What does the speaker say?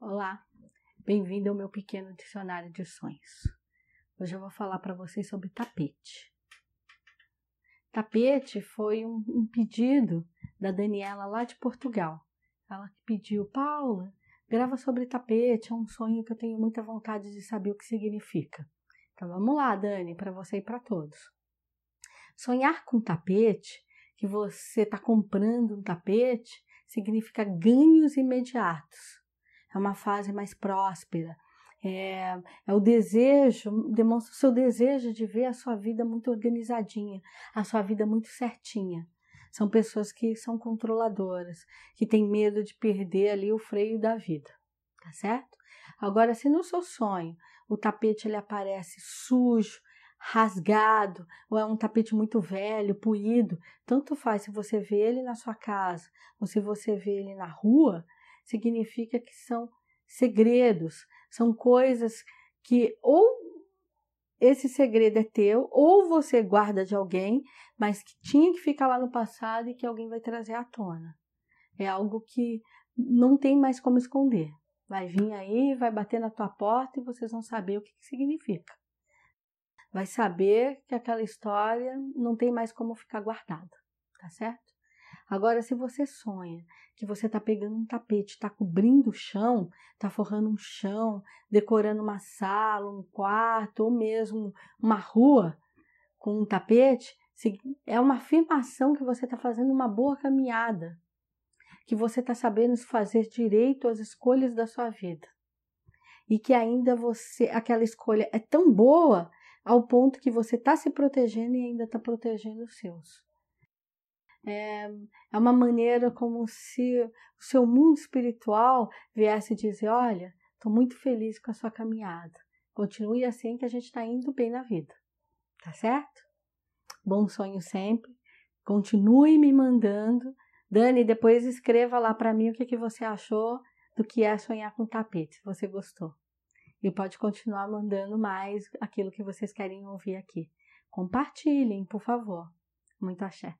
Olá, bem-vindo ao meu pequeno dicionário de sonhos. Hoje eu vou falar para vocês sobre tapete. Tapete foi um, um, pedido da Daniela lá de Portugal. Ela pediu, Paula, grava sobre tapete, é um sonho que eu tenho muita vontade de saber o que significa. Então vamos lá, Dani, para você e para todos. Sonhar com tapete, que você está comprando um tapete, significa ganhos imediatos é uma fase mais próspera. É, é, o desejo, demonstra o seu desejo de ver a sua vida muito organizadinha, a sua vida muito certinha. São pessoas que são controladoras, que têm medo de perder ali o freio da vida, tá certo? Agora, se no seu sonho o tapete ele aparece sujo, rasgado, ou é um tapete muito velho, puído, tanto faz se você vê ele na sua casa ou se você vê ele na rua, significa que são segredos, são coisas que ou esse segredo é teu, ou você guarda de alguém, mas que tinha que ficar lá no passado e que alguém vai trazer à tona. É algo que não tem mais como esconder. Vai vir aí, vai bater na tua porta e vocês vão saber o que, que significa. Vai saber que aquela história não tem mais como ficar guardada, tá certo? Agora, se você sonha que você está pegando um tapete, está cobrindo o chão, está forrando um chão, decorando uma sala, um quarto ou mesmo uma rua com um tapete, é uma afirmação que você está fazendo uma boa caminhada, que você está sabendo fazer direito às escolhas da sua vida e que ainda você aquela escolha é tão boa ao ponto que você está se protegendo e ainda está protegendo os seus. É, é uma maneira como se o seu mundo espiritual viesse dizer: Olha, estou muito feliz com a sua caminhada. Continue assim que a gente está indo bem na vida. Tá certo? Bom sonho sempre. Continue me mandando. Dani, depois escreva lá para mim o que, que você achou do que é sonhar com tapete, se você gostou. E pode continuar mandando mais aquilo que vocês querem ouvir aqui. Compartilhem, por favor. Muito axé.